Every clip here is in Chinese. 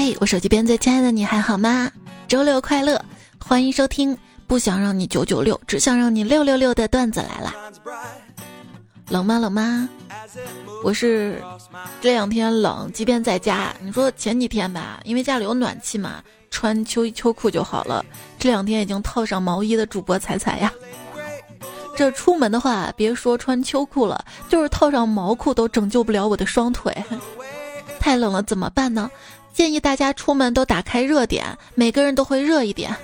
嘿，我手机边最亲爱的你还好吗？周六快乐，欢迎收听。不想让你九九六，只想让你六六六的段子来了。冷吗？冷吗？我是这两天冷，即便在家。你说前几天吧，因为家里有暖气嘛，穿秋衣秋裤就好了。这两天已经套上毛衣的主播彩彩呀。这出门的话，别说穿秋裤了，就是套上毛裤都拯救不了我的双腿。太冷了怎么办呢？建议大家出门都打开热点，每个人都会热一点。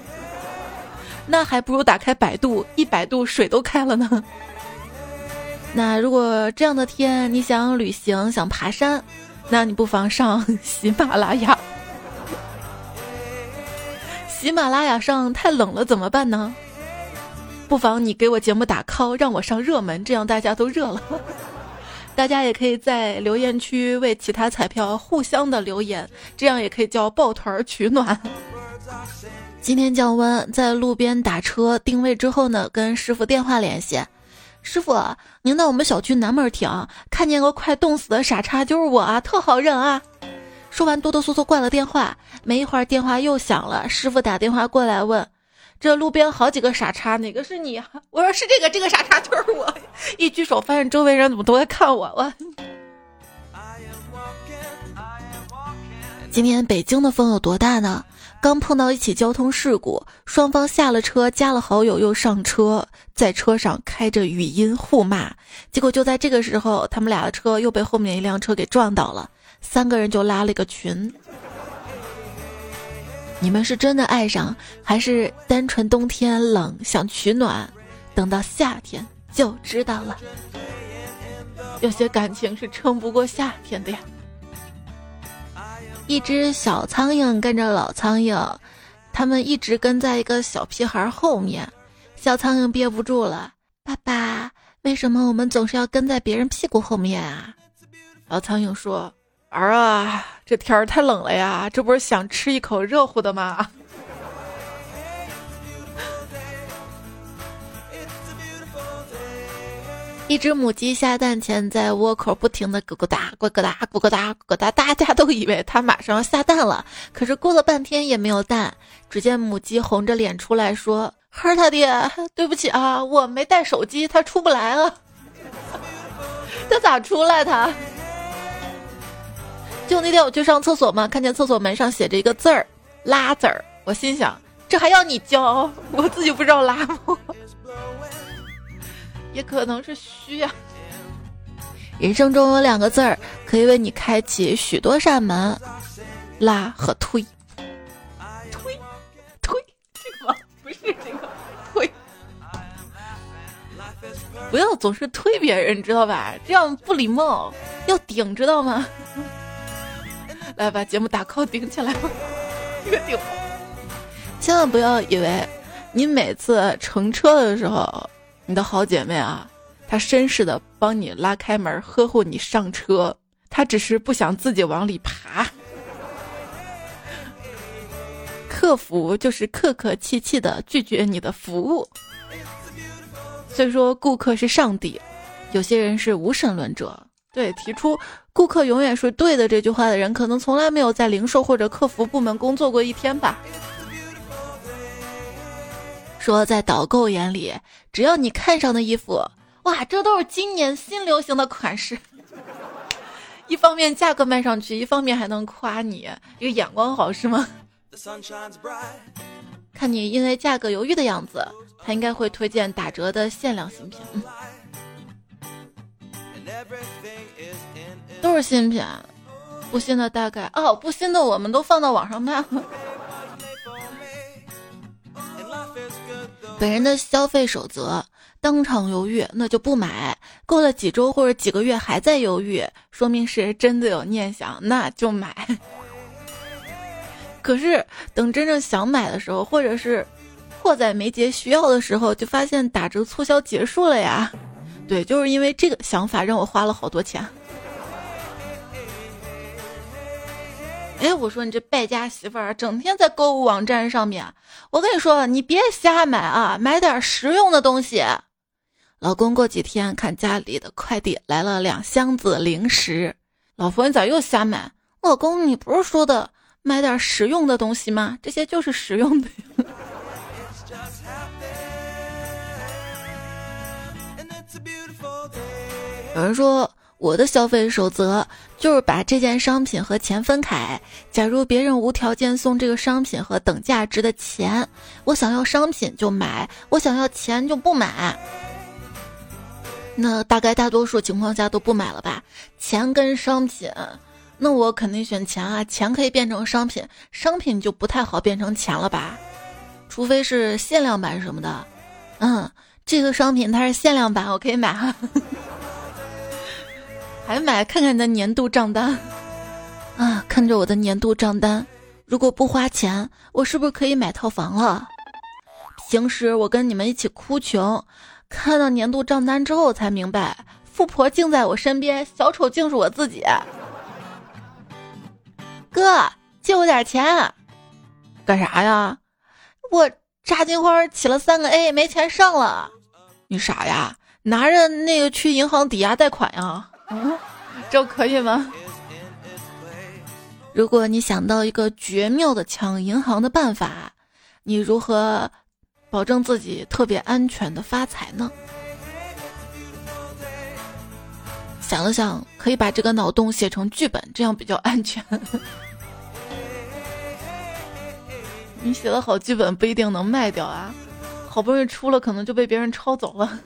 那还不如打开百度，一百度水都开了呢。那如果这样的天你想旅行想爬山，那你不妨上喜马拉雅。喜马拉雅上太冷了怎么办呢？不妨你给我节目打 call，让我上热门，这样大家都热了。大家也可以在留言区为其他彩票互相的留言，这样也可以叫抱团取暖。今天降温，在路边打车定位之后呢，跟师傅电话联系。师傅，您到我们小区南门停，看见个快冻死的傻叉就是我啊，特好认啊。说完哆哆嗦嗦挂了电话。没一会儿电话又响了，师傅打电话过来问：“这路边好几个傻叉，哪个是你？”我说：“是这个，这个傻叉就是我。”一举手发现周围人怎么都在看我，我。今天北京的风有多大呢？刚碰到一起交通事故，双方下了车，加了好友又上车，在车上开着语音互骂。结果就在这个时候，他们俩的车又被后面一辆车给撞倒了，三个人就拉了一个群。你们是真的爱上，还是单纯冬天冷想取暖？等到夏天就知道了。有些感情是撑不过夏天的呀。一只小苍蝇跟着老苍蝇，他们一直跟在一个小屁孩后面。小苍蝇憋不住了：“爸爸，为什么我们总是要跟在别人屁股后面啊？”老苍蝇说：“儿啊，这天儿太冷了呀，这不是想吃一口热乎的吗？” 一只母鸡下蛋前，在窝口不停的咯咯哒、咯咯哒、咯咯哒、咯哒，大家都以为它马上要下蛋了。可是过了半天也没有蛋。只见母鸡红着脸出来说：“孩儿他爹，对不起啊，我没带手机，它出不来了。它咋出来？它？就那天我去上厕所嘛，看见厕所门上写着一个字儿‘拉’字儿，我心想，这还要你教？我自己不知道拉吗？” 也可能是虚呀。人生中有两个字儿可以为你开启许多扇门，拉和推。推，推，这个不是这个推。不要总是推别人，知道吧？这样不礼貌。要顶，知道吗？来把节目打 call 顶起来吧。这个顶。千万不要以为你每次乘车的时候。你的好姐妹啊，她绅士的帮你拉开门，呵护你上车，她只是不想自己往里爬。客服就是客客气气的拒绝你的服务。虽说顾客是上帝，有些人是无神论者。对，提出顾客永远是对的这句话的人，可能从来没有在零售或者客服部门工作过一天吧。说在导购眼里，只要你看上的衣服，哇，这都是今年新流行的款式。一方面价格卖上去，一方面还能夸你，这个眼光好是吗？看你因为价格犹豫的样子，他应该会推荐打折的限量新品。都是新品，不新的大概哦，不新的我们都放到网上卖了。本人的消费守则：当场犹豫，那就不买；过了几周或者几个月还在犹豫，说明是真的有念想，那就买。可是等真正想买的时候，或者是迫在眉睫需要的时候，就发现打折促销结束了呀。对，就是因为这个想法让我花了好多钱。哎，我说你这败家媳妇儿，整天在购物网站上面。我跟你说，你别瞎买啊，买点实用的东西。老公过几天看家里的快递来了两箱子零食，老婆你咋又瞎买？老公，你不是说的买点实用的东西吗？这些就是实用的。有人说。我的消费守则就是把这件商品和钱分开。假如别人无条件送这个商品和等价值的钱，我想要商品就买，我想要钱就不买。那大概大多数情况下都不买了吧？钱跟商品，那我肯定选钱啊！钱可以变成商品，商品就不太好变成钱了吧？除非是限量版什么的。嗯，这个商品它是限量版，我可以买哈。还买？看看你的年度账单啊！看着我的年度账单，如果不花钱，我是不是可以买套房了？平时我跟你们一起哭穷，看到年度账单之后才明白，富婆竟在我身边，小丑竟是我自己。哥，借我点钱，干啥呀？我炸金花起了三个 A，没钱上了。你傻呀？拿着那个去银行抵押贷款呀？嗯，这可以吗？如果你想到一个绝妙的抢银行的办法，你如何保证自己特别安全的发财呢？想了想，可以把这个脑洞写成剧本，这样比较安全。你写的好剧本不一定能卖掉啊，好不容易出了，可能就被别人抄走了。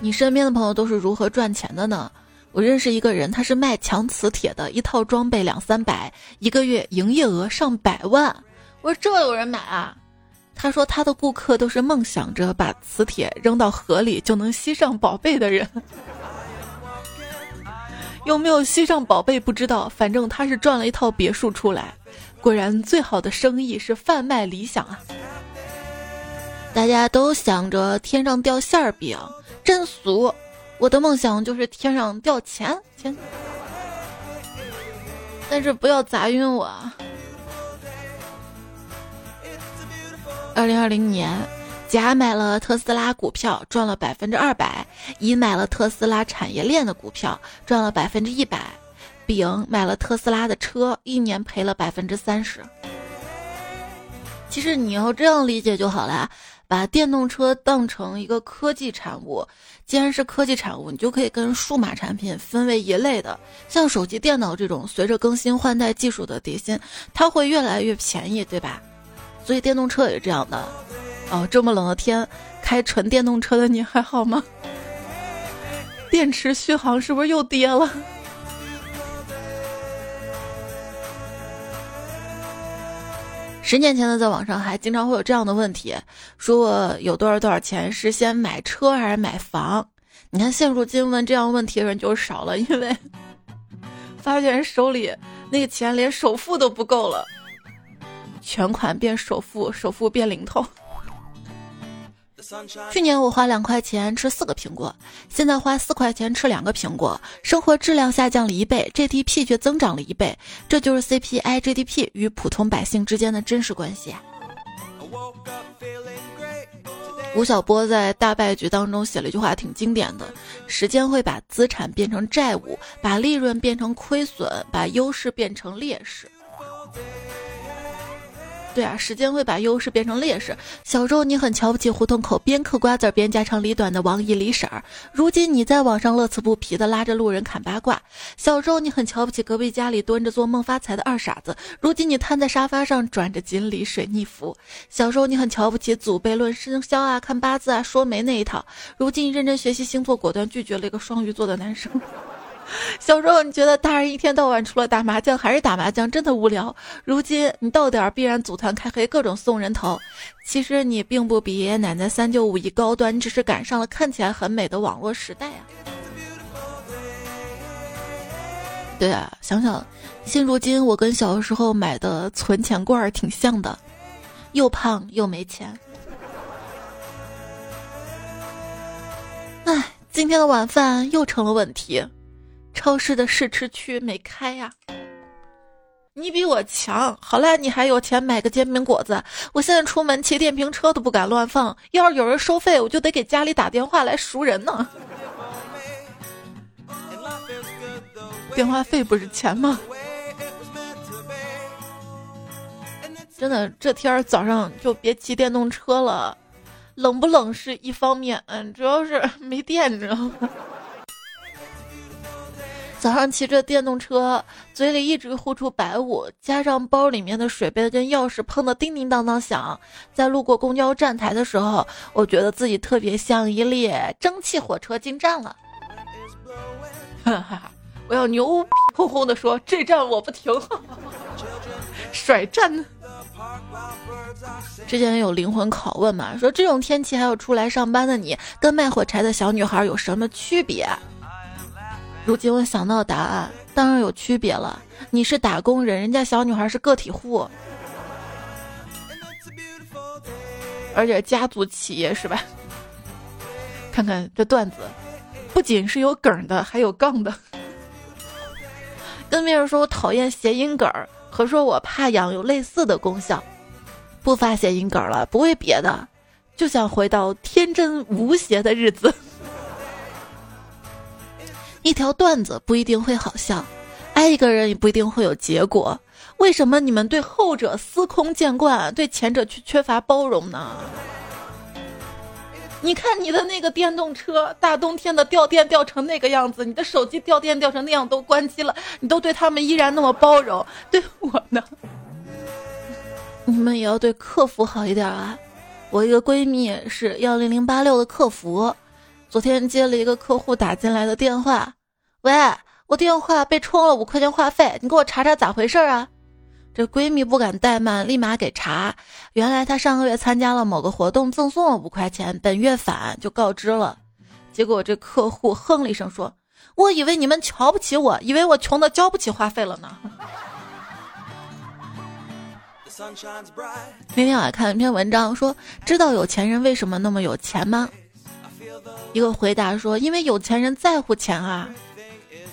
你身边的朋友都是如何赚钱的呢？我认识一个人，他是卖强磁铁的，一套装备两三百，一个月营业额上百万。我说这有人买啊？他说他的顾客都是梦想着把磁铁扔到河里就能吸上宝贝的人。有没有吸上宝贝不知道，反正他是赚了一套别墅出来。果然，最好的生意是贩卖理想啊！大家都想着天上掉馅儿饼。真俗！我的梦想就是天上掉钱钱，但是不要砸晕我。二零二零年，甲买了特斯拉股票，赚了百分之二百；乙买了特斯拉产业链的股票，赚了百分之一百；丙买了特斯拉的车，一年赔了百分之三十。其实你要这样理解就好了。把电动车当成一个科技产物，既然是科技产物，你就可以跟数码产品分为一类的。像手机、电脑这种，随着更新换代技术的底薪，它会越来越便宜，对吧？所以电动车也是这样的。哦，这么冷的天，开纯电动车的你还好吗？电池续航是不是又跌了？十年前呢，在网上还经常会有这样的问题：说我有多少多少钱，是先买车还是买房？你看现如今问这样问题的人就少了，因为发现手里那个钱连首付都不够了，全款变首付，首付变零头。去年我花两块钱吃四个苹果，现在花四块钱吃两个苹果，生活质量下降了一倍，GDP 却增长了一倍，这就是 CPI GDP 与普通百姓之间的真实关系。吴晓波在大败局当中写了一句话，挺经典的：时间会把资产变成债务，把利润变成亏损，把优势变成劣势。对啊，时间会把优势变成劣势。小时候你很瞧不起胡同口边嗑瓜子边家长里短的王姨李婶儿，如今你在网上乐此不疲的拉着路人侃八卦。小时候你很瞧不起隔壁家里蹲着做梦发财的二傻子，如今你瘫在沙发上转着锦鲤水逆服。小时候你很瞧不起祖辈论生肖啊、看八字啊、说媒那一套，如今认真学习星座，果断拒绝了一个双鱼座的男生。小时候你觉得大人一天到晚除了打麻将还是打麻将，真的无聊。如今你到点儿必然组团开黑，各种送人头。其实你并不比爷爷奶奶三舅五一高端，你只是赶上了看起来很美的网络时代啊。对啊，想想现如今我跟小的时候买的存钱罐儿挺像的，又胖又没钱。唉，今天的晚饭又成了问题。超市的试吃区没开呀！你比我强，好赖你还有钱买个煎饼果子。我现在出门骑电瓶车都不敢乱放，要是有人收费，我就得给家里打电话来赎人呢。电话费不是钱吗？真的，这天儿早上就别骑电动车了，冷不冷是一方面，嗯，主要是没电，你知道吗？早上骑着电动车，嘴里一直呼出白雾，加上包里面的水杯跟钥匙碰得叮叮当当响，在路过公交站台的时候，我觉得自己特别像一列蒸汽火车进站了。哈哈，我要牛逼哄哄的说，这站我不停，甩站。之前有灵魂拷问嘛，说这种天气还有出来上班的你，跟卖火柴的小女孩有什么区别？如今我想到答案，当然有区别了。你是打工人，人家小女孩是个体户，而且家族企业是吧？看看这段子，不仅是有梗的，还有杠的。跟别人说我讨厌谐音梗儿，和说我怕痒有类似的功效。不发谐音梗了，不为别的，就想回到天真无邪的日子。一条段子不一定会好笑，爱一个人也不一定会有结果。为什么你们对后者司空见惯，对前者却缺乏包容呢？你看你的那个电动车，大冬天的掉电掉成那个样子，你的手机掉电掉成那样都关机了，你都对他们依然那么包容，对我呢？你们也要对客服好一点啊！我一个闺蜜是幺零零八六的客服。昨天接了一个客户打进来的电话，喂，我电话被充了五块钱话费，你给我查查咋回事啊？这闺蜜不敢怠慢，立马给查。原来她上个月参加了某个活动，赠送了五块钱，本月返，就告知了。结果这客户哼了一声说：“我以为你们瞧不起我，以为我穷的交不起话费了呢。”那天我还看了一篇文章，说知道有钱人为什么那么有钱吗？一个回答说：“因为有钱人在乎钱啊。”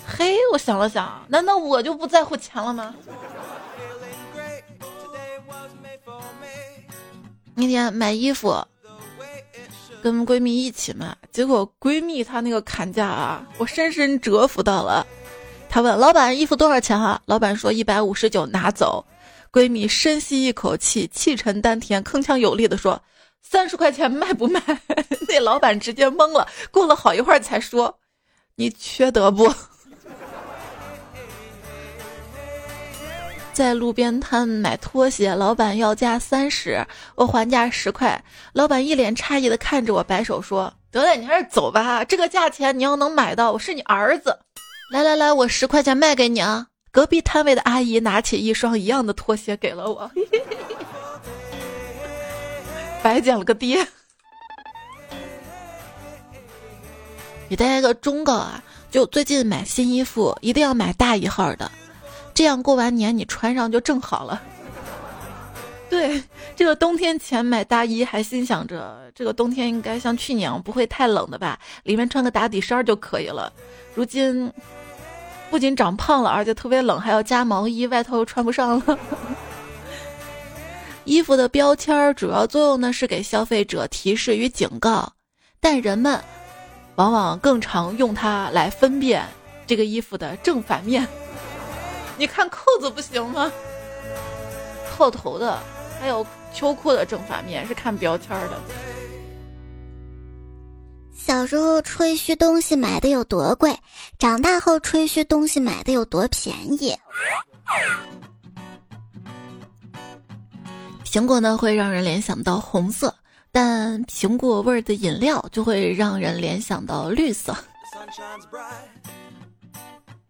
嘿，我想了想，难道我就不在乎钱了吗？那天买衣服，跟闺蜜一起买，结果闺蜜她那个砍价啊，我深深折服到了。她问老板：“衣服多少钱啊？”老板说：“一百五十九，拿走。”闺蜜深吸一口气，气沉丹田，铿锵有力的说。三十块钱卖不卖？那老板直接懵了，过了好一会儿才说：“你缺德不？” 在路边摊买拖鞋，老板要价三十，我还价十块，老板一脸诧异的看着我，摆手说：“得了，你还是走吧，这个价钱你要能买到，我是你儿子。来来来，我十块钱卖给你啊！”隔壁摊位的阿姨拿起一双一样的拖鞋给了我。白捡了个爹！给大家一个忠告啊，就最近买新衣服一定要买大一号的，这样过完年你穿上就正好了。对，这个冬天前买大衣，还心想着这个冬天应该像去年不会太冷的吧，里面穿个打底衫就可以了。如今不仅长胖了，而且特别冷，还要加毛衣，外套又穿不上了。衣服的标签主要作用呢是给消费者提示与警告，但人们往往更常用它来分辨这个衣服的正反面。你看扣子不行吗？套头的，还有秋裤的正反面是看标签的。小时候吹嘘东西买的有多贵，长大后吹嘘东西买的有多便宜。苹果呢会让人联想到红色，但苹果味儿的饮料就会让人联想到绿色。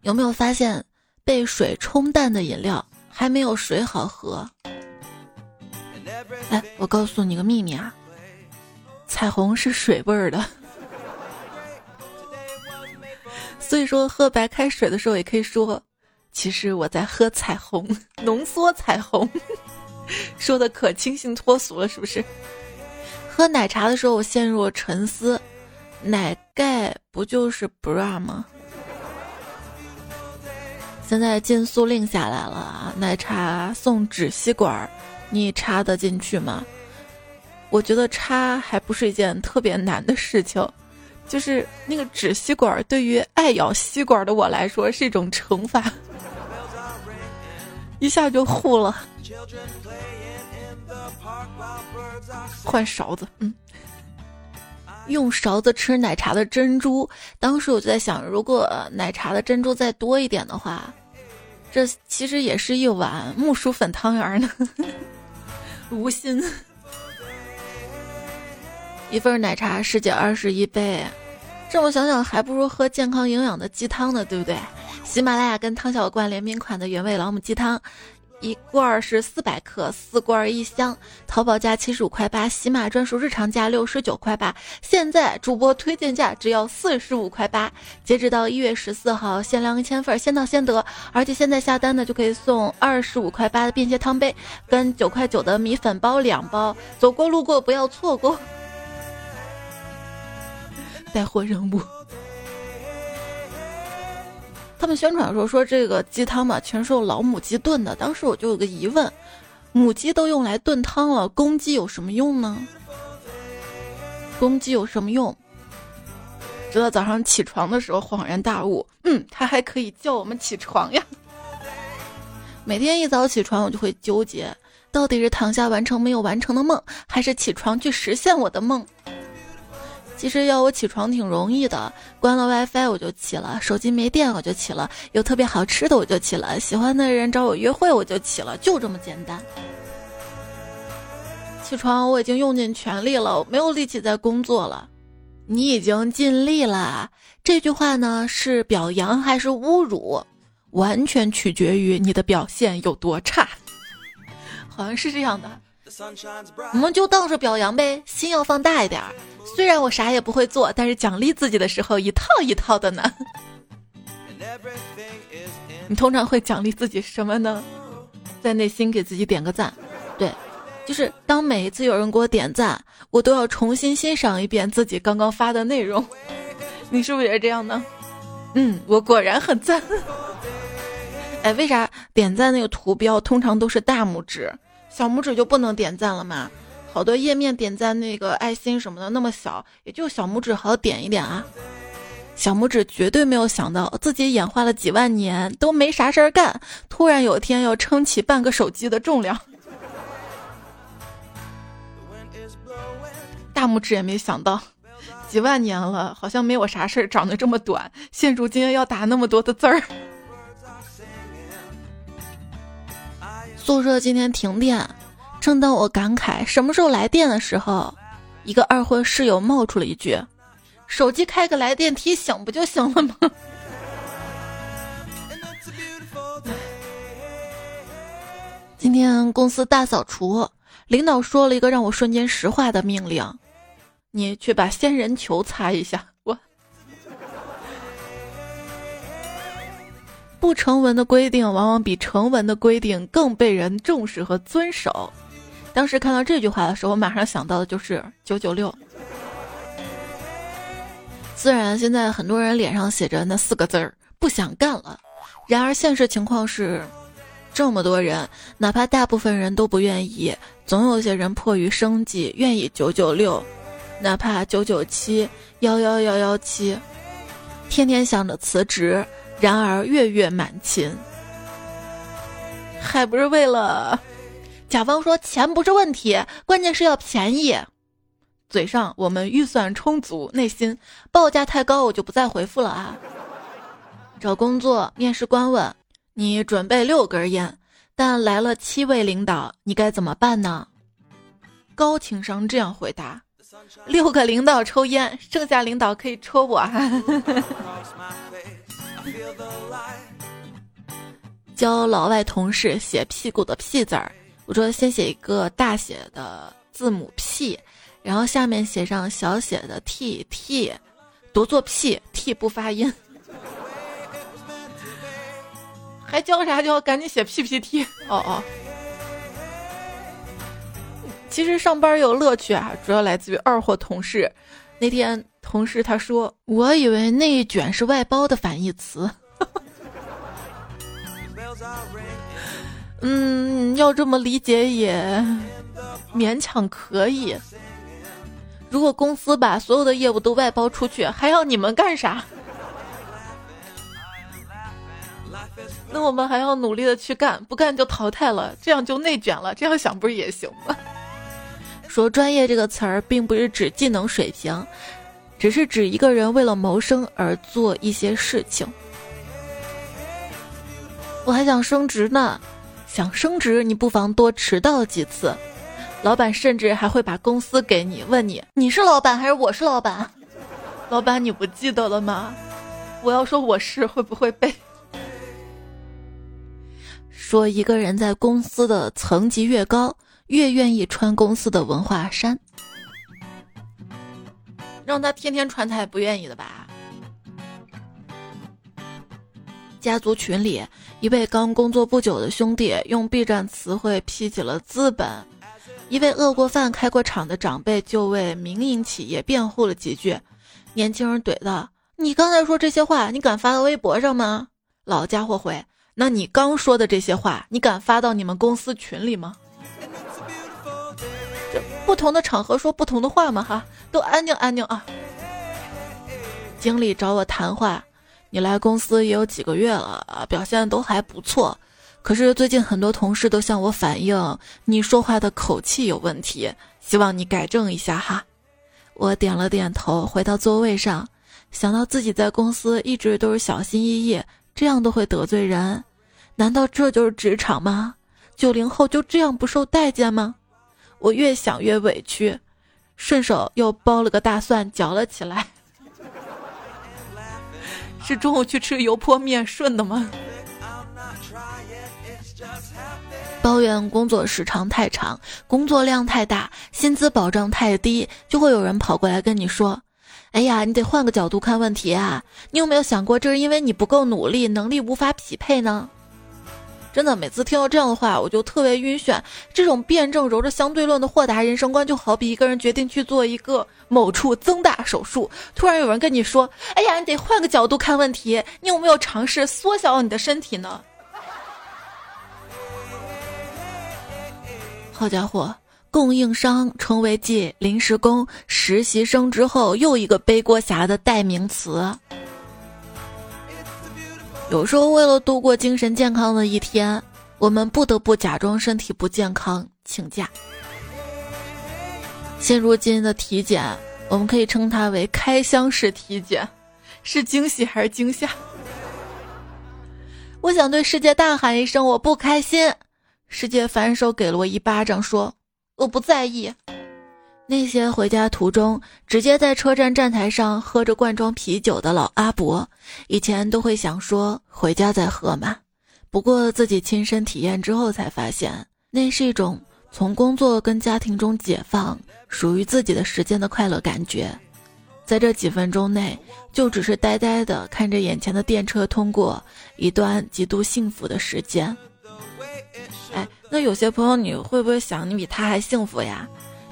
有没有发现，被水冲淡的饮料还没有水好喝？哎，我告诉你个秘密啊，彩虹是水味儿的。所以说，喝白开水的时候也可以说，其实我在喝彩虹，浓缩彩虹。说的可清新脱俗了，是不是？喝奶茶的时候，我陷入沉思。奶盖不就是 bra 吗？现在禁塑令下来了啊，奶茶送纸吸管，你插得进去吗？我觉得插还不是一件特别难的事情，就是那个纸吸管对于爱咬吸管的我来说是一种惩罚，一下就糊了。换勺子，嗯，用勺子吃奶茶的珍珠。当时我就在想，如果奶茶的珍珠再多一点的话，这其实也是一碗木薯粉汤圆呢。无心。一份奶茶十几二十一杯，这么想想还不如喝健康营养的鸡汤呢，对不对？喜马拉雅跟汤小罐联名款的原味老母鸡汤，一罐是四百克，四罐一箱，淘宝价七十五块八，喜马专属日常价六十九块八，现在主播推荐价只要四十五块八，截止到一月十四号，限量一千份，先到先得，而且现在下单呢就可以送二十五块八的便携汤杯跟九块九的米粉包两包，走过路过不要错过。带货任务。他们宣传说说这个鸡汤嘛，全是用老母鸡炖的。当时我就有个疑问：母鸡都用来炖汤了，公鸡有什么用呢？公鸡有什么用？直到早上起床的时候恍然大悟，嗯，它还可以叫我们起床呀。每天一早起床，我就会纠结，到底是躺下完成没有完成的梦，还是起床去实现我的梦？其实要我起床挺容易的，关了 WiFi 我就起了，手机没电我就起了，有特别好吃的我就起了，喜欢的人找我约会我就起了，就这么简单。起床我已经用尽全力了，我没有力气再工作了。你已经尽力了，这句话呢是表扬还是侮辱，完全取决于你的表现有多差。好像是这样的。我们就当是表扬呗，心要放大一点儿。虽然我啥也不会做，但是奖励自己的时候一套一套的呢。你通常会奖励自己什么呢？在内心给自己点个赞。对，就是当每一次有人给我点赞，我都要重新欣赏一遍自己刚刚发的内容。你是不是也是这样呢？嗯，我果然很赞。哎，为啥点赞那个图标通常都是大拇指？小拇指就不能点赞了吗？好多页面点赞那个爱心什么的那么小，也就小拇指好点一点啊。小拇指绝对没有想到自己演化了几万年都没啥事儿干，突然有一天要撑起半个手机的重量。大拇指也没想到，几万年了好像没我啥事儿，长得这么短，现如今要打那么多的字儿。宿舍今天停电，正当我感慨什么时候来电的时候，一个二婚室友冒出了一句：“手机开个来电提醒不就行了吗？” 今天公司大扫除，领导说了一个让我瞬间石化的命令：“你去把仙人球擦一下。”不成文的规定往往比成文的规定更被人重视和遵守。当时看到这句话的时候，我马上想到的就是九九六。虽然现在很多人脸上写着那四个字儿“不想干了”，然而现实情况是，这么多人，哪怕大部分人都不愿意，总有些人迫于生计愿意九九六，哪怕九九七、幺幺幺幺七，天天想着辞职。然而月月满勤，还不是为了？甲方说钱不是问题，关键是要便宜。嘴上我们预算充足，内心报价太高，我就不再回复了啊。找工作，面试官问你准备六根烟，但来了七位领导，你该怎么办呢？高情商这样回答：六个领导抽烟，剩下领导可以戳我。教老外同事写屁股的屁字儿，我说先写一个大写的字母 P，然后下面写上小写的 T T，读作 “p”，“t” 不发音。还教啥教？赶紧写 PPT。哦哦。其实上班有乐趣啊，主要来自于二货同事。那天同事他说：“我以为内卷是外包的反义词。”嗯，要这么理解也勉强可以。如果公司把所有的业务都外包出去，还要你们干啥？那我们还要努力的去干，不干就淘汰了，这样就内卷了。这样想不是也行吗？说专业这个词儿，并不是指技能水平，只是指一个人为了谋生而做一些事情。我还想升职呢，想升职，你不妨多迟到几次。老板甚至还会把公司给你，问你你是老板还是我是老板？老板你不记得了吗？我要说我是，会不会被？说一个人在公司的层级越高，越愿意穿公司的文化衫。让他天天穿，他也不愿意的吧？家族群里，一位刚工作不久的兄弟用 B 站词汇批起了资本；一位饿过饭、开过厂的长辈就为民营企业辩护了几句。年轻人怼道：“你刚才说这些话，你敢发到微博上吗？”老家伙回。那你刚说的这些话，你敢发到你们公司群里吗？这不同的场合说不同的话嘛，哈，都安静安静啊。经理找我谈话，你来公司也有几个月了啊，表现都还不错，可是最近很多同事都向我反映你说话的口气有问题，希望你改正一下哈。我点了点头，回到座位上，想到自己在公司一直都是小心翼翼，这样都会得罪人。难道这就是职场吗？九零后就这样不受待见吗？我越想越委屈，顺手又剥了个大蒜嚼了起来。是中午去吃油泼面顺的吗？抱怨工作时长太长，工作量太大，薪资保障太低，就会有人跑过来跟你说：“哎呀，你得换个角度看问题啊！你有没有想过，这是因为你不够努力，能力无法匹配呢？”真的，每次听到这样的话，我就特别晕眩。这种辩证揉着相对论的豁达人生观，就好比一个人决定去做一个某处增大手术，突然有人跟你说：“哎呀，你得换个角度看问题，你有没有尝试缩小你的身体呢？”好家伙，供应商成为继临时工、实习生之后又一个背锅侠的代名词。有时候，为了度过精神健康的一天，我们不得不假装身体不健康请假。现如今的体检，我们可以称它为开箱式体检，是惊喜还是惊吓？我想对世界大喊一声：我不开心！世界反手给了我一巴掌，说：我不在意。那些回家途中直接在车站站台上喝着罐装啤酒的老阿伯，以前都会想说回家再喝嘛。不过自己亲身体验之后才发现，那是一种从工作跟家庭中解放，属于自己的时间的快乐感觉。在这几分钟内，就只是呆呆的看着眼前的电车通过，一段极度幸福的时间。哎，那有些朋友你会不会想，你比他还幸福呀？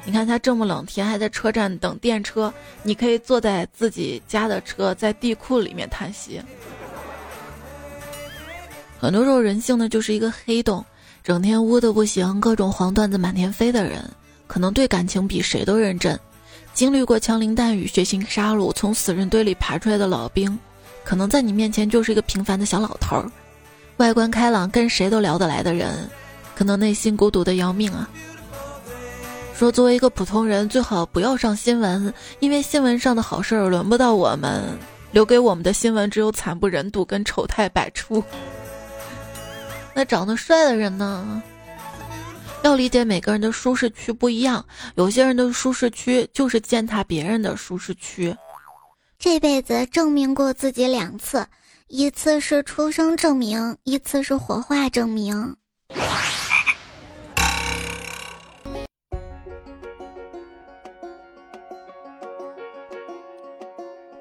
你看他这么冷天还在车站等电车，你可以坐在自己家的车，在地库里面叹息。很多时候人性呢就是一个黑洞，整天污的不行，各种黄段子满天飞的人，可能对感情比谁都认真。经历过枪林弹雨、血腥杀戮，从死人堆里爬出来的老兵，可能在你面前就是一个平凡的小老头儿。外观开朗、跟谁都聊得来的人，可能内心孤独的要命啊。说作为一个普通人，最好不要上新闻，因为新闻上的好事儿轮不到我们，留给我们的新闻只有惨不忍睹跟丑态百出。那长得帅的人呢？要理解每个人的舒适区不一样，有些人的舒适区就是践踏别人的舒适区。这辈子证明过自己两次，一次是出生证明，一次是火化证明。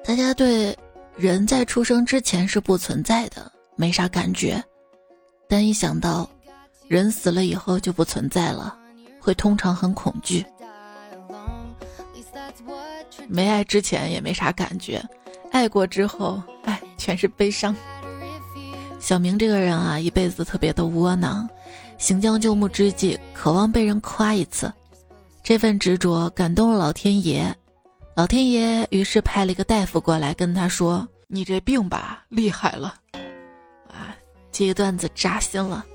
大家对人在出生之前是不存在的，没啥感觉，但一想到人死了以后就不存在了，会通常很恐惧。没爱之前也没啥感觉，爱过之后，哎，全是悲伤。小明这个人啊，一辈子特别的窝囊，行将就木之际，渴望被人夸一次，这份执着感动了老天爷。老天爷于是派了一个大夫过来跟他说：“你这病吧，厉害了。”啊，这个段子扎心了。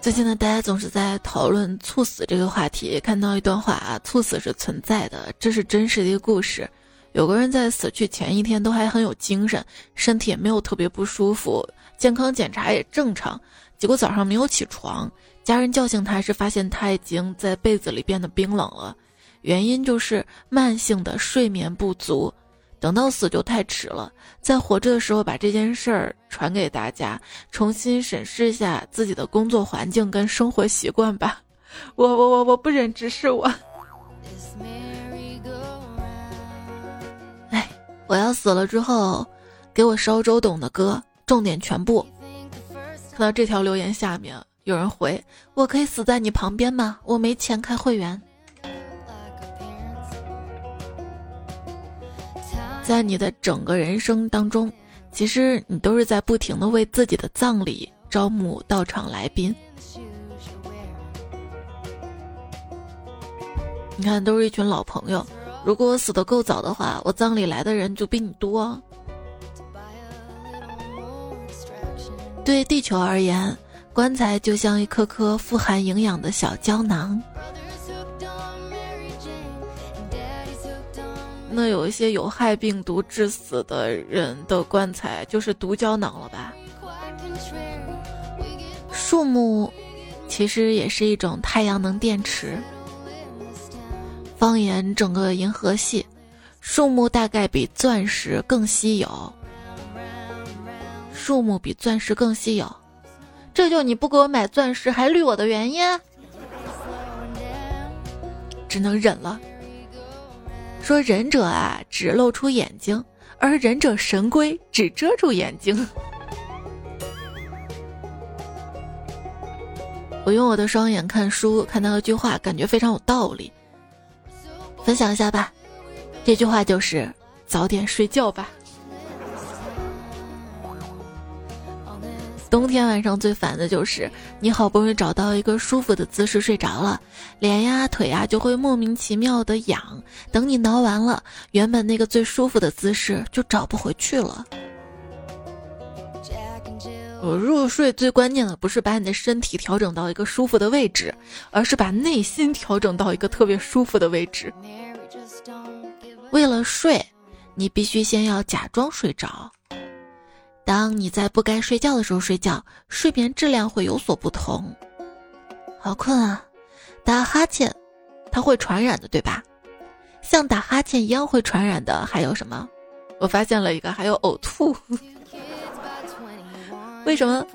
最近呢，大家总是在讨论猝死这个话题。看到一段话啊，猝死是存在的，这是真实的一个故事。有个人在死去前一天都还很有精神，身体也没有特别不舒服，健康检查也正常。结果早上没有起床，家人叫醒他时，发现他已经在被子里变得冰冷了。原因就是慢性的睡眠不足，等到死就太迟了。在活着的时候把这件事儿传给大家，重新审视一下自己的工作环境跟生活习惯吧。我我我我不忍直视我。哎，我要死了之后，给我烧周董的歌，重点全部。看到这条留言下面有人回：“我可以死在你旁边吗？我没钱开会员。”在你的整个人生当中，其实你都是在不停的为自己的葬礼招募到场来宾。你看，都是一群老朋友。如果我死的够早的话，我葬礼来的人就比你多。对地球而言，棺材就像一颗颗富含营养的小胶囊。那有一些有害病毒致死的人的棺材就是毒胶囊了吧？树木其实也是一种太阳能电池。放眼整个银河系，树木大概比钻石更稀有。树木比钻石更稀有，这就你不给我买钻石还绿我的原因。只能忍了。说忍者啊，只露出眼睛，而忍者神龟只遮住眼睛。我用我的双眼看书，看到一句话，感觉非常有道理，分享一下吧。这句话就是早点睡觉吧。冬天晚上最烦的就是你好不容易找到一个舒服的姿势睡着了，脸呀腿呀就会莫名其妙的痒。等你挠完了，原本那个最舒服的姿势就找不回去了。我入睡最关键的不是把你的身体调整到一个舒服的位置，而是把内心调整到一个特别舒服的位置。为了睡，你必须先要假装睡着。当你在不该睡觉的时候睡觉，睡眠质量会有所不同。好困啊！打哈欠，它会传染的，对吧？像打哈欠一样会传染的还有什么？我发现了一个，还有呕吐。为什么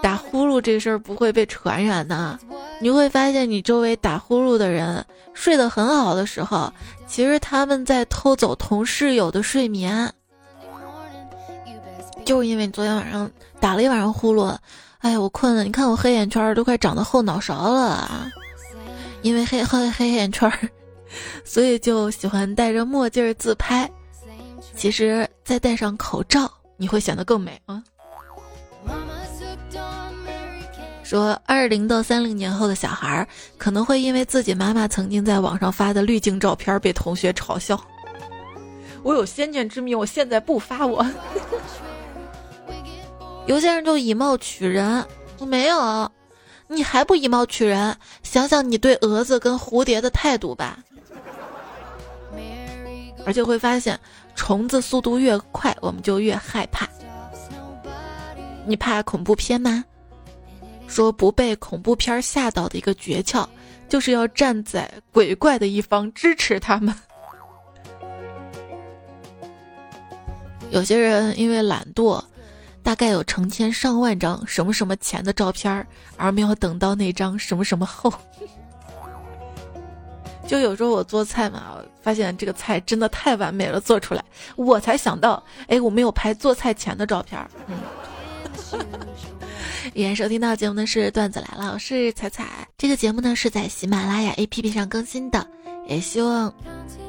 打呼噜这事儿不会被传染呢？你会发现，你周围打呼噜的人睡得很好的时候，其实他们在偷走同室友的睡眠。就是因为你昨天晚上打了一晚上呼噜，哎呀，我困了。你看我黑眼圈都快长到后脑勺了，因为黑黑黑眼圈，所以就喜欢戴着墨镜自拍。其实再戴上口罩，你会显得更美啊。说二零到三零年后的小孩可能会因为自己妈妈曾经在网上发的滤镜照片被同学嘲笑。我有先见之明，我现在不发我。有些人就以貌取人，我没有，你还不以貌取人？想想你对蛾子跟蝴蝶的态度吧。而且会发现，虫子速度越快，我们就越害怕。你怕恐怖片吗？说不被恐怖片吓到的一个诀窍，就是要站在鬼怪的一方支持他们。有些人因为懒惰。大概有成千上万张什么什么前的照片而没有等到那张什么什么后。就有时候我做菜嘛，发现这个菜真的太完美了，做出来我才想到，哎，我没有拍做菜前的照片嗯。依然收听到节目的是段子来了，我是彩彩。这个节目呢是在喜马拉雅 APP 上更新的，也希望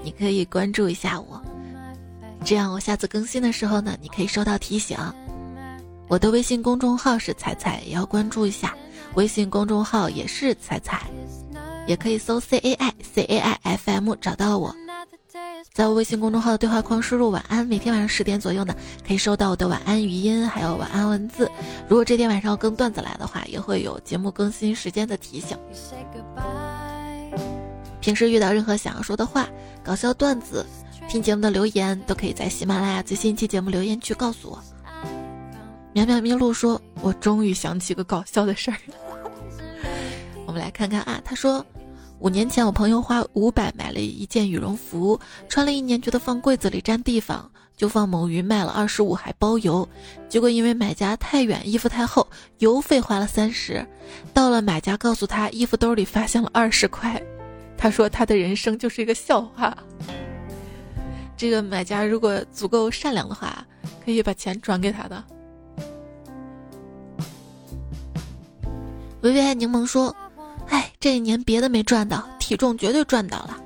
你可以关注一下我，这样我下次更新的时候呢，你可以收到提醒。我的微信公众号是彩彩，也要关注一下。微信公众号也是彩彩，也可以搜 C A I C A I F M 找到我。在我微信公众号的对话框输入“晚安”，每天晚上十点左右呢，可以收到我的晚安语音，还有晚安文字。如果这天晚上要更段子来的话，也会有节目更新时间的提醒。平时遇到任何想要说的话、搞笑段子、听节目的留言，都可以在喜马拉雅最新一期节目留言区告诉我。苗苗迷路说：“我终于想起个搞笑的事儿。”我们来看看啊，他说。五年前，我朋友花五百买了一件羽绒服，穿了一年，觉得放柜子里占地方，就放某鱼卖了二十五，还包邮。结果因为买家太远，衣服太厚，邮费花了三十。到了买家告诉他，衣服兜里发现了二十块。他说他的人生就是一个笑话。这个买家如果足够善良的话，可以把钱转给他的。微微爱柠檬说。哎，这一年别的没赚到，体重绝对赚到了。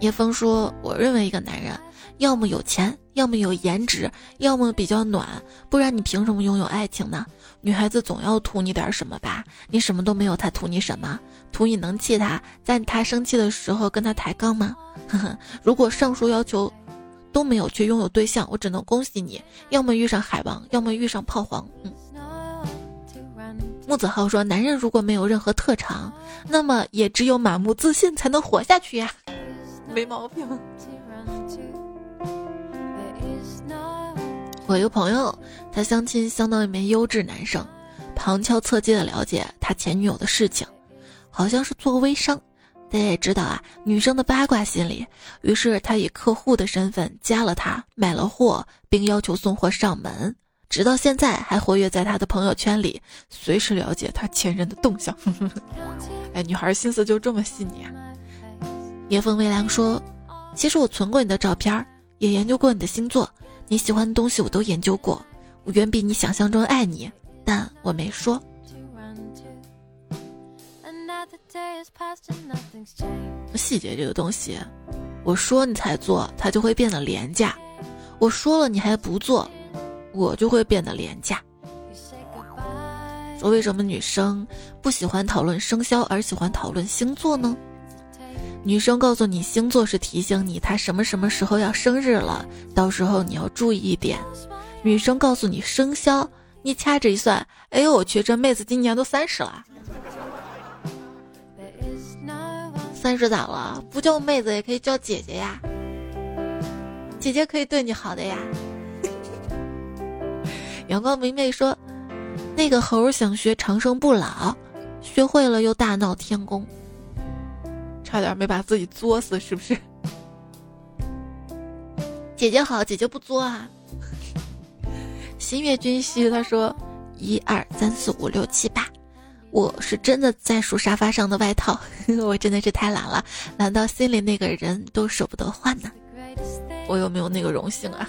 叶枫说：“我认为一个男人，要么有钱，要么有颜值，要么比较暖，不然你凭什么拥有爱情呢？女孩子总要图你点什么吧？你什么都没有，她图你什么？图你能气她，在她生气的时候跟她抬杠吗？呵呵，如果上述要求都没有，却拥有对象，我只能恭喜你，要么遇上海王，要么遇上炮皇。”嗯。木子浩说：“男人如果没有任何特长，那么也只有满目自信才能活下去呀，没毛病。”我一个朋友，他相亲相当一名优质男生，旁敲侧击的了解他前女友的事情，好像是做微商。大家也知道啊，女生的八卦心理，于是他以客户的身份加了他，买了货，并要求送货上门。直到现在还活跃在他的朋友圈里，随时了解他前任的动向。哎，女孩心思就这么细腻啊！夜风微凉说：“其实我存过你的照片，也研究过你的星座，你喜欢的东西我都研究过。我远比你想象中爱你，但我没说。细节这个东西，我说你才做，它就会变得廉价；我说了你还不做。”我就会变得廉价。说为什么女生不喜欢讨论生肖，而喜欢讨论星座呢？女生告诉你星座是提醒你她什么什么时候要生日了，到时候你要注意一点。女生告诉你生肖，你掐指一算，哎呦我去，这妹子今年都三十了。三十咋了？不叫妹子也可以叫姐姐呀。姐姐可以对你好的呀。阳光明媚说：“那个猴想学长生不老，学会了又大闹天宫，差点没把自己作死，是不是？” 姐姐好，姐姐不作啊。新月君兮他说：“一二三四五六七八，我是真的在数沙发上的外套，我真的是太懒了，懒到心里那个人都舍不得换呢。我有没有那个荣幸啊？”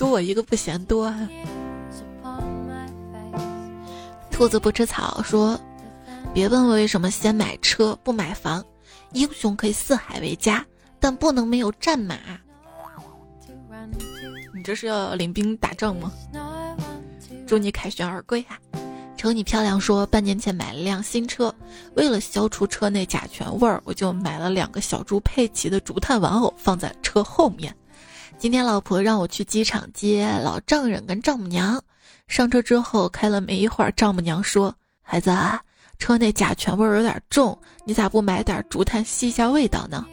多我一个不嫌多！兔子不吃草说：“别问我为什么先买车不买房。英雄可以四海为家，但不能没有战马。”你这是要领兵打仗吗？祝你凯旋而归啊！瞅你漂亮说，半年前买了辆新车，为了消除车内甲醛味儿，我就买了两个小猪佩奇的竹炭玩偶放在车后面。今天老婆让我去机场接老丈人跟丈母娘，上车之后开了没一会儿，丈母娘说：“孩子啊，车内甲醛味儿有点重，你咋不买点竹炭吸一下味道呢？”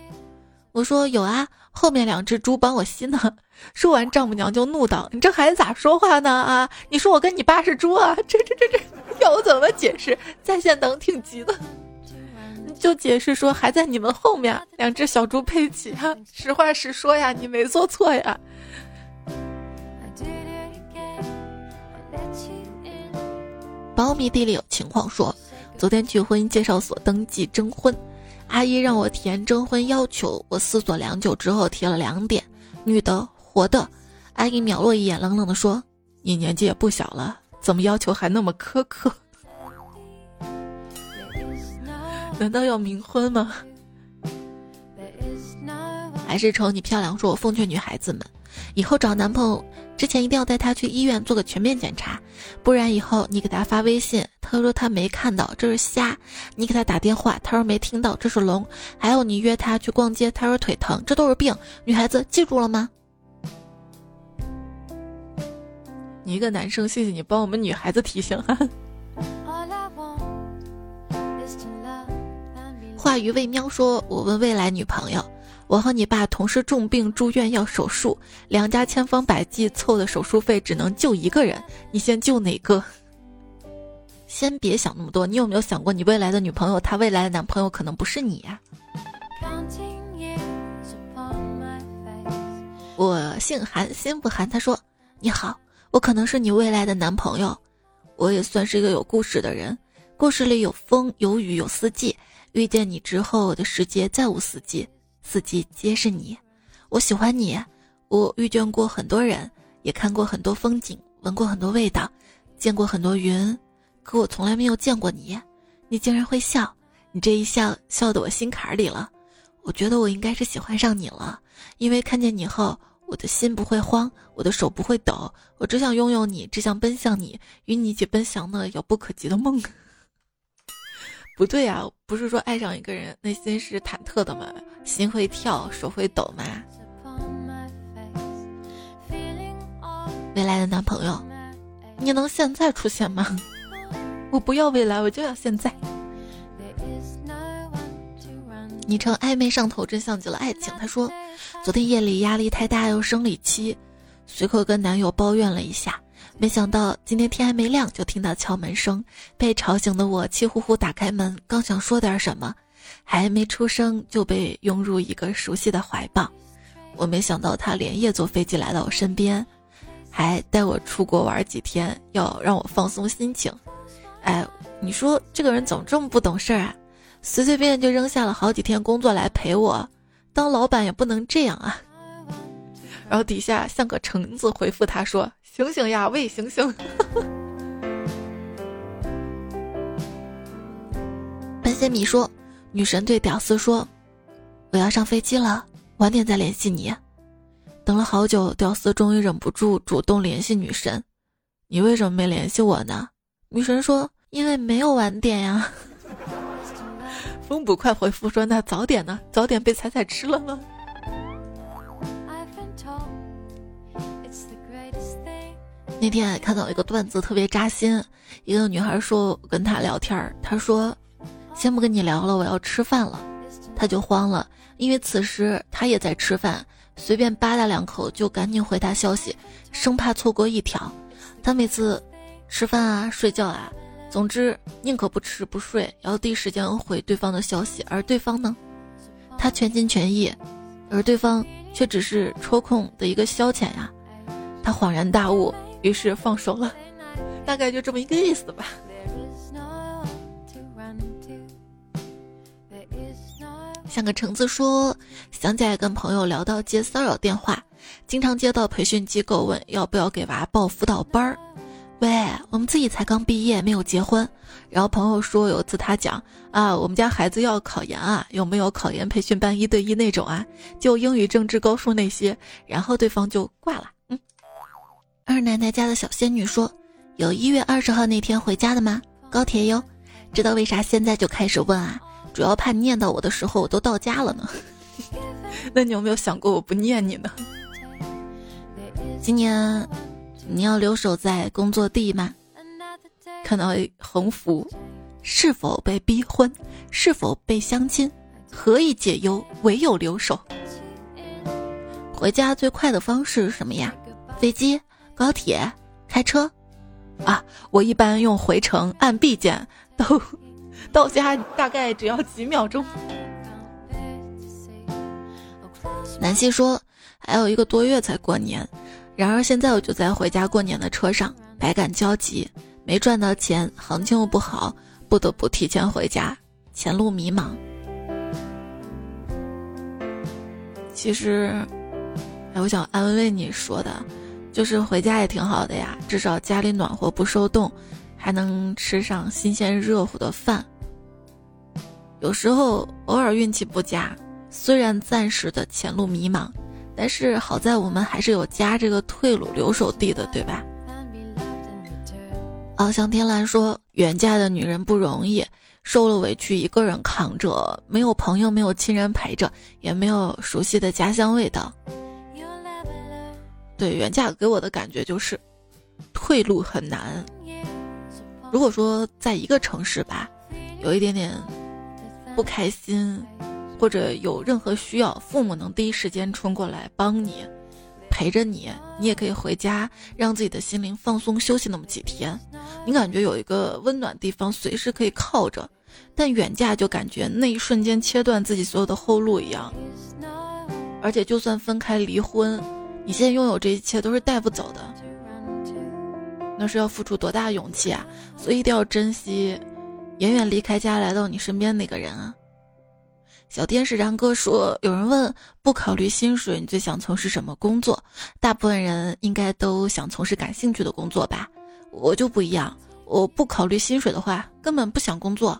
我说：“有啊，后面两只猪帮我吸呢。”说完，丈母娘就怒道：“你这孩子咋说话呢？啊，你说我跟你爸是猪啊？这这这这，要我怎么解释？在线等挺急的。”就解释说还在你们后面，两只小猪佩奇啊，实话实说呀，你没做错呀。苞米地里有情况说，昨天去婚姻介绍所登记征婚，阿姨让我填征婚要求，我思索良久之后提了两点：女的、活的。阿姨瞄了我一眼，冷冷的说：“你年纪也不小了，怎么要求还那么苛刻？”难道要冥婚吗？还是瞅你漂亮。说我奉劝女孩子们，以后找男朋友之前一定要带他去医院做个全面检查，不然以后你给他发微信，他说他没看到，这是瞎；你给他打电话，他说没听到，这是聋；还有你约他去逛街，他说腿疼，这都是病。女孩子记住了吗？你一个男生，谢谢你帮我们女孩子提醒哈。话鱼未喵说：“我问未来女朋友，我和你爸同时重病住院要手术，两家千方百计凑的手术费只能救一个人，你先救哪个？先别想那么多，你有没有想过，你未来的女朋友，她未来的男朋友可能不是你呀？”我姓韩，心不寒。他说：“你好，我可能是你未来的男朋友，我也算是一个有故事的人，故事里有风有雨有四季。”遇见你之后我的世界再无四季，四季皆是你。我喜欢你，我遇见过很多人，也看过很多风景，闻过很多味道，见过很多云，可我从来没有见过你。你竟然会笑，你这一笑笑得我心坎里了。我觉得我应该是喜欢上你了，因为看见你后，我的心不会慌，我的手不会抖，我只想拥有你，只想奔向你，与你一起奔向那遥不可及的梦。不对啊，不是说爱上一个人内心是忐忑的吗？心会跳，手会抖吗？未来的男朋友，你能现在出现吗？我不要未来，我就要现在。昵称暧昧上头，真像极了爱情。他说，昨天夜里压力太大，又生理期，随口跟男友抱怨了一下。没想到今天天还没亮就听到敲门声，被吵醒的我气呼呼打开门，刚想说点什么，还没出声就被拥入一个熟悉的怀抱。我没想到他连夜坐飞机来到我身边，还带我出国玩几天，要让我放松心情。哎，你说这个人怎么这么不懂事儿啊？随随便便就扔下了好几天工作来陪我，当老板也不能这样啊！然后底下像个橙子回复他说。醒醒呀，喂，醒醒！半仙米说：“女神对屌丝说，我要上飞机了，晚点再联系你。”等了好久，屌丝终于忍不住主动联系女神：“你为什么没联系我呢？”女神说：“因为没有晚点呀。”风捕快回复说：“那早点呢？早点被彩彩吃了吗？”那天看到一个段子特别扎心，一个女孩说跟他聊天，她说：“先不跟你聊了，我要吃饭了。”他就慌了，因为此时他也在吃饭，随便吧嗒两口就赶紧回他消息，生怕错过一条。他每次吃饭啊、睡觉啊，总之宁可不吃不睡，要第一时间回对方的消息，而对方呢，他全心全意，而对方却只是抽空的一个消遣呀。他恍然大悟。于是放手了，大概就这么一个意思吧。像个橙子说，想起来跟朋友聊到接骚扰电话，经常接到培训机构问要不要给娃报辅导班儿。喂，我们自己才刚毕业，没有结婚。然后朋友说有次他讲啊，我们家孩子要考研啊，有没有考研培训班一对一那种啊？就英语、政治、高数那些。然后对方就挂了。二奶奶家的小仙女说：“有一月二十号那天回家的吗？高铁哟。知道为啥现在就开始问啊？主要怕念叨我的时候我都到家了呢。那你有没有想过我不念你呢？今年你要留守在工作地吗？看到横幅，是否被逼婚？是否被相亲？何以解忧？唯有留守。回家最快的方式是什么呀？飞机。”高铁，开车，啊，我一般用回程按 B 键，到到家大概只要几秒钟。南希说还有一个多月才过年，然而现在我就在回家过年的车上，百感交集，没赚到钱，行情又不好，不得不提前回家，前路迷茫。其实，哎，我想安慰你说的。就是回家也挺好的呀，至少家里暖和不受冻，还能吃上新鲜热乎的饭。有时候偶尔运气不佳，虽然暂时的前路迷茫，但是好在我们还是有家这个退路留守地的，对吧？翱翔天蓝说：“远嫁的女人不容易，受了委屈一个人扛着，没有朋友，没有亲人陪着，也没有熟悉的家乡味道。”对，远嫁给我的感觉就是，退路很难。如果说在一个城市吧，有一点点不开心，或者有任何需要，父母能第一时间冲过来帮你，陪着你，你也可以回家，让自己的心灵放松休息那么几天。你感觉有一个温暖地方，随时可以靠着。但远嫁就感觉那一瞬间切断自己所有的后路一样。而且就算分开离婚，你现在拥有这一切都是带不走的。那是要付出多大勇气啊！所以一定要珍惜，远远离开家来到你身边那个人啊。小天使然哥说：“有人问，不考虑薪水，你最想从事什么工作？大部分人应该都想从事感兴趣的工作吧？我就不一样，我不考虑薪水的话，根本不想工作。”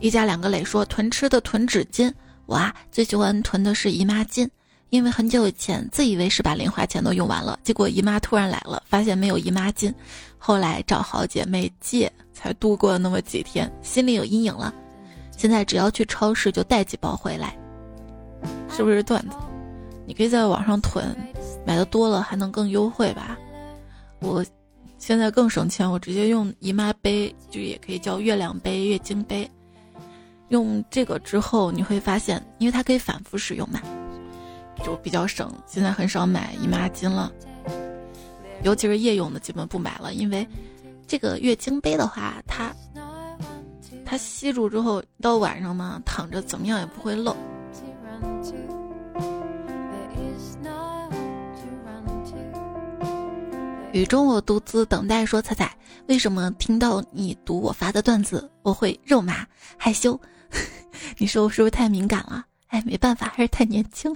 一家两个磊说：“囤吃的，囤纸巾。我啊，最喜欢囤的是姨妈巾。”因为很久以前自以为是把零花钱都用完了，结果姨妈突然来了，发现没有姨妈巾，后来找好姐妹借，才度过了那么几天，心里有阴影了。现在只要去超市就带几包回来，是不是段子？你可以在网上囤，买的多了还能更优惠吧？我现在更省钱，我直接用姨妈杯，就也可以叫月亮杯、月经杯。用这个之后你会发现，因为它可以反复使用嘛。就比较省，现在很少买姨妈巾了，尤其是夜用的，基本不买了。因为这个月经杯的话，它它吸住之后，到晚上嘛，躺着怎么样也不会漏。雨中我独自等待，说彩彩，为什么听到你读我发的段子，我会肉麻害羞？你说我是不是太敏感了？哎，没办法，还是太年轻。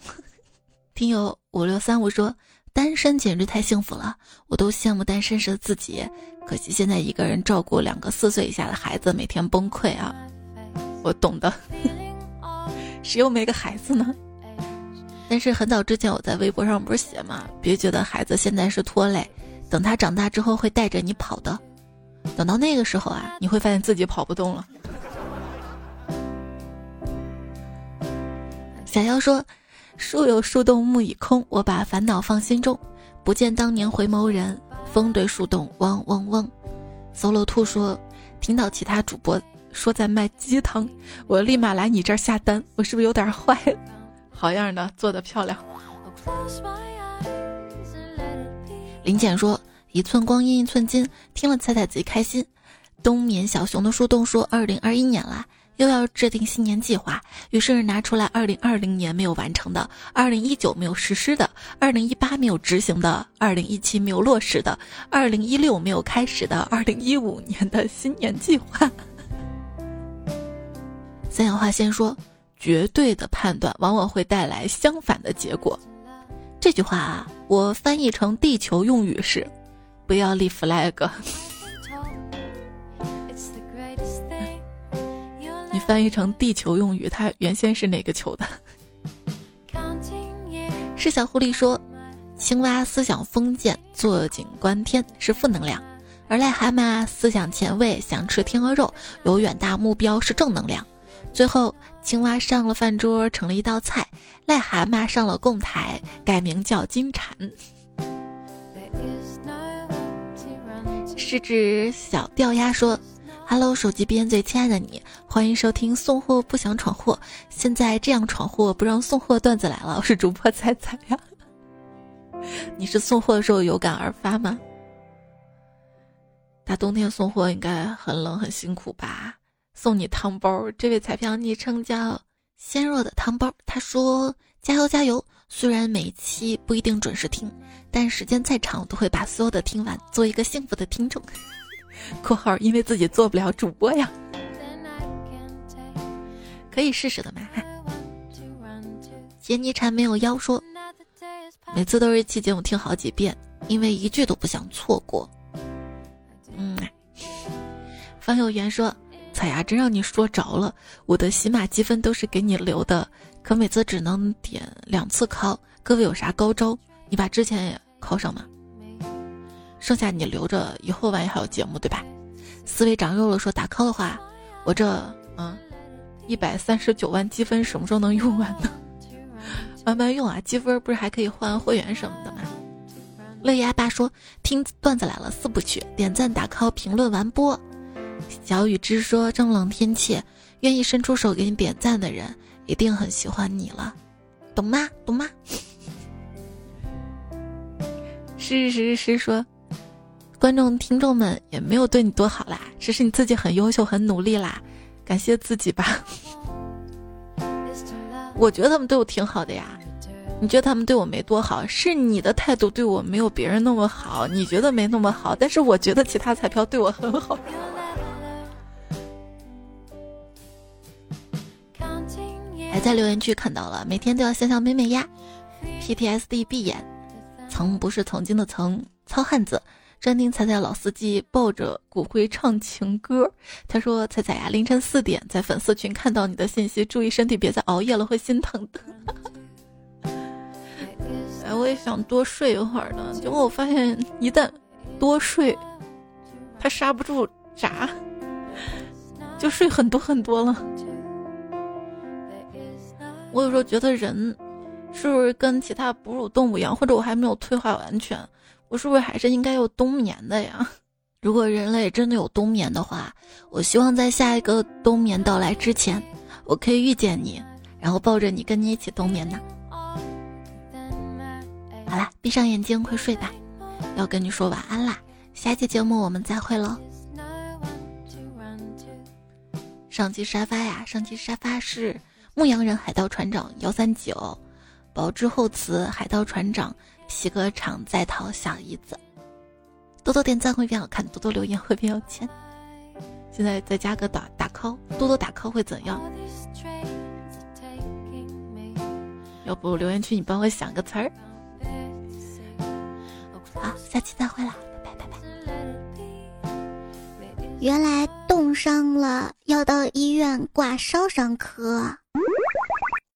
听友五六三五说，单身简直太幸福了，我都羡慕单身时的自己。可惜现在一个人照顾两个四岁以下的孩子，每天崩溃啊！我懂的，谁又没个孩子呢？但是很早之前我在微博上不是写嘛，别觉得孩子现在是拖累，等他长大之后会带着你跑的。等到那个时候啊，你会发现自己跑不动了。小妖说。树有树洞木已空，我把烦恼放心中。不见当年回眸人，风对树洞嗡嗡嗡。solo 兔说，听到其他主播说在卖鸡汤，我立马来你这儿下单。我是不是有点坏？好样的，做的漂亮。林简说，一寸光阴一寸金，听了彩彩贼开心。冬眠小熊的树洞说，二零二一年了。又要制定新年计划，于是拿出来二零二零年没有完成的，二零一九没有实施的，二零一八没有执行的，二零一七没有落实的，二零一六没有开始的，二零一五年的新年计划。三氧化先说，绝对的判断往往会带来相反的结果。这句话啊，我翻译成地球用语是：不要立 flag。翻译成地球用语，它原先是哪个球的？是小狐狸说，青蛙思想封建，坐井观天是负能量；而癞蛤蟆思想前卫，想吃天鹅肉，有远大目标是正能量。最后，青蛙上了饭桌，成了一道菜；癞蛤蟆上了供台，改名叫金蝉。是指小吊鸭说。Hello，手机边最亲爱的你，欢迎收听送货不想闯祸。现在这样闯祸不让送货段子来了，我是主播彩彩呀。你是送货的时候有感而发吗？大冬天送货应该很冷很辛苦吧？送你汤包，这位彩票昵称叫纤弱的汤包，他说加油加油。虽然每一期不一定准时听，但时间再长，都会把所有的听完，做一个幸福的听众。括号，因为自己做不了主播呀，可以试试的嘛。杰尼蝉没有腰说，每次都是一期节目听好几遍，因为一句都不想错过。嗯，方有缘说，彩呀，真让你说着了，我的喜马积分都是给你留的，可每次只能点两次 call，各位有啥高招？你把之前也 call 上吗？剩下你留着，以后万一还有节目，对吧？思维长肉了，说打 call 的话，我这嗯，一百三十九万积分什么时候能用完呢？慢慢用啊，积分不是还可以换会员什么的吗？乐牙爸说听段子来了四部曲，点赞打 call 评论完播。小雨之说这么冷天气，愿意伸出手给你点赞的人，一定很喜欢你了，懂吗？懂吗？是是是说。观众、听众们也没有对你多好啦，只是你自己很优秀、很努力啦，感谢自己吧。我觉得他们对我挺好的呀，你觉得他们对我没多好，是你的态度对我没有别人那么好，你觉得没那么好，但是我觉得其他彩票对我很好。还在留言区看到了，每天都要笑笑美美呀，PTSD 闭眼，曾不是曾经的曾，糙汉子。专听彩彩老司机抱着骨灰唱情歌。他说：“彩彩呀，凌晨四点在粉丝群看到你的信息，注意身体，别再熬夜了，会心疼的。”哎，我也想多睡一会儿呢，结果我发现一旦多睡，他刹不住闸，就睡很多很多了。我有时候觉得人是不是跟其他哺乳动物一样，或者我还没有退化完全？我是不是还是应该有冬眠的呀？如果人类真的有冬眠的话，我希望在下一个冬眠到来之前，我可以遇见你，然后抱着你跟你一起冬眠呢。好啦，闭上眼睛，快睡吧，要跟你说晚安啦。下期节目我们再会喽。上期沙发呀，上期沙发是牧羊人海盗船长幺三九，保之后词海盗船长。洗个场再掏小姨子，多多点赞会变好看，多多留言会变有钱。现在再加个打打 call，多多打 call 会怎样？要不留言区你帮我想个词儿。好，下期再会啦，拜拜拜拜。原来冻伤了要到医院挂烧伤科。